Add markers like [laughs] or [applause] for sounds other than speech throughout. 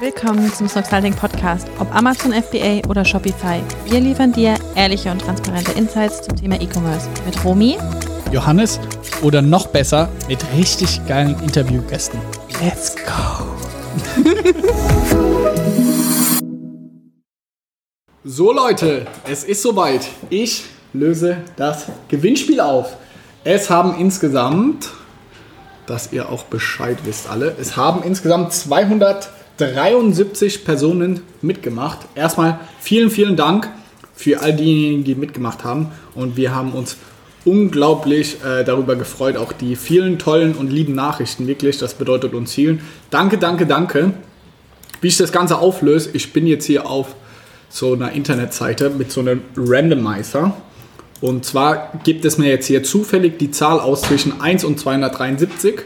Willkommen zum Snoxalting Podcast. Ob Amazon FBA oder Shopify, wir liefern dir ehrliche und transparente Insights zum Thema E-Commerce mit Romy, Johannes oder noch besser mit richtig geilen Interviewgästen. Let's go! [laughs] so Leute, es ist soweit. Ich löse das Gewinnspiel auf. Es haben insgesamt, dass ihr auch Bescheid wisst alle, es haben insgesamt 273 Personen mitgemacht. Erstmal vielen, vielen Dank für all diejenigen, die mitgemacht haben. Und wir haben uns unglaublich äh, darüber gefreut. Auch die vielen tollen und lieben Nachrichten, wirklich. Das bedeutet uns vielen. Danke, danke, danke. Wie ich das Ganze auflöse, ich bin jetzt hier auf so einer Internetseite mit so einem Randomizer. Und zwar gibt es mir jetzt hier zufällig die Zahl aus zwischen 1 und 273.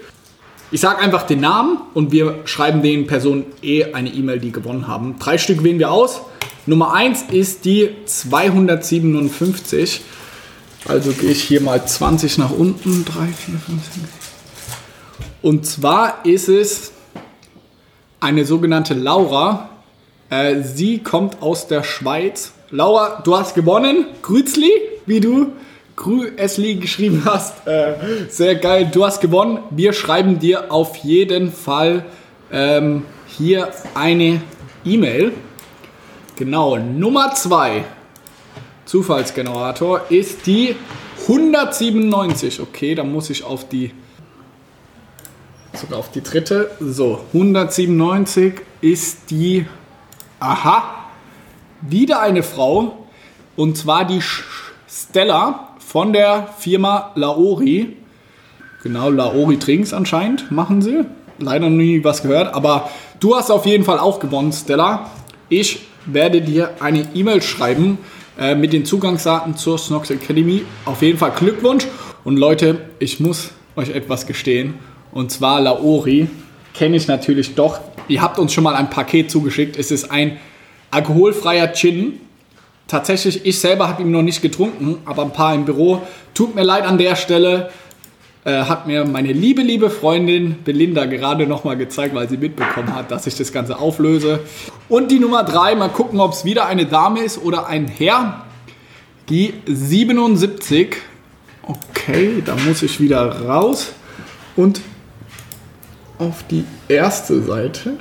Ich sage einfach den Namen und wir schreiben den Personen eh eine E-Mail, die gewonnen haben. Drei Stück wählen wir aus. Nummer 1 ist die 257. Also gehe ich hier mal 20 nach unten. 3, 4, 5, 6. Und zwar ist es eine sogenannte Laura. Äh, sie kommt aus der Schweiz. Laura, du hast gewonnen. Grüßli, wie du Grüßli geschrieben hast. Äh, sehr geil, du hast gewonnen. Wir schreiben dir auf jeden Fall ähm, hier eine E-Mail. Genau, Nummer 2. Zufallsgenerator ist die 197. Okay, dann muss ich auf die sogar auf die dritte. So, 197 ist die aha, wieder eine Frau und zwar die Stella von der Firma Laori. Genau, Laori Drinks anscheinend machen sie. Leider nie was gehört, aber du hast auf jeden Fall auch gewonnen, Stella. Ich werde dir eine E-Mail schreiben äh, mit den Zugangsdaten zur Snox Academy. Auf jeden Fall Glückwunsch. Und Leute, ich muss euch etwas gestehen. Und zwar Laori kenne ich natürlich doch. Ihr habt uns schon mal ein Paket zugeschickt. Es ist ein alkoholfreier Gin. Tatsächlich, ich selber habe ihn noch nicht getrunken, aber ein paar im Büro. Tut mir leid an der Stelle. Äh, hat mir meine liebe, liebe Freundin Belinda gerade nochmal gezeigt, weil sie mitbekommen hat, dass ich das Ganze auflöse. Und die Nummer 3, mal gucken, ob es wieder eine Dame ist oder ein Herr. Die 77. Okay, da muss ich wieder raus. Und auf die erste Seite.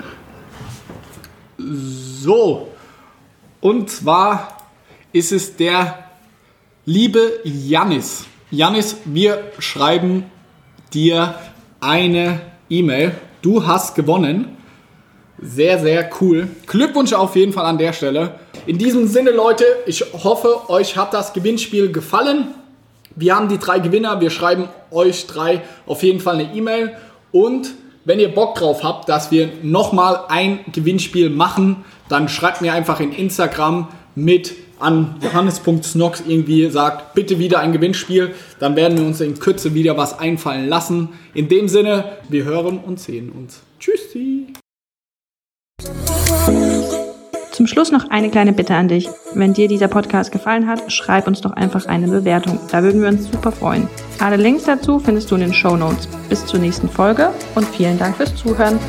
So. Und zwar ist es der liebe Janis. Janis, wir schreiben dir eine E-Mail. Du hast gewonnen. Sehr, sehr cool. Glückwunsch auf jeden Fall an der Stelle. In diesem Sinne, Leute, ich hoffe, euch hat das Gewinnspiel gefallen. Wir haben die drei Gewinner. Wir schreiben euch drei auf jeden Fall eine E-Mail. Und wenn ihr Bock drauf habt, dass wir nochmal ein Gewinnspiel machen, dann schreibt mir einfach in Instagram mit an johannes.snox irgendwie sagt, bitte wieder ein Gewinnspiel, dann werden wir uns in Kürze wieder was einfallen lassen. In dem Sinne, wir hören und sehen uns. Tschüssi! Zum Schluss noch eine kleine Bitte an dich. Wenn dir dieser Podcast gefallen hat, schreib uns doch einfach eine Bewertung. Da würden wir uns super freuen. Alle Links dazu findest du in den Show Notes. Bis zur nächsten Folge und vielen Dank fürs Zuhören.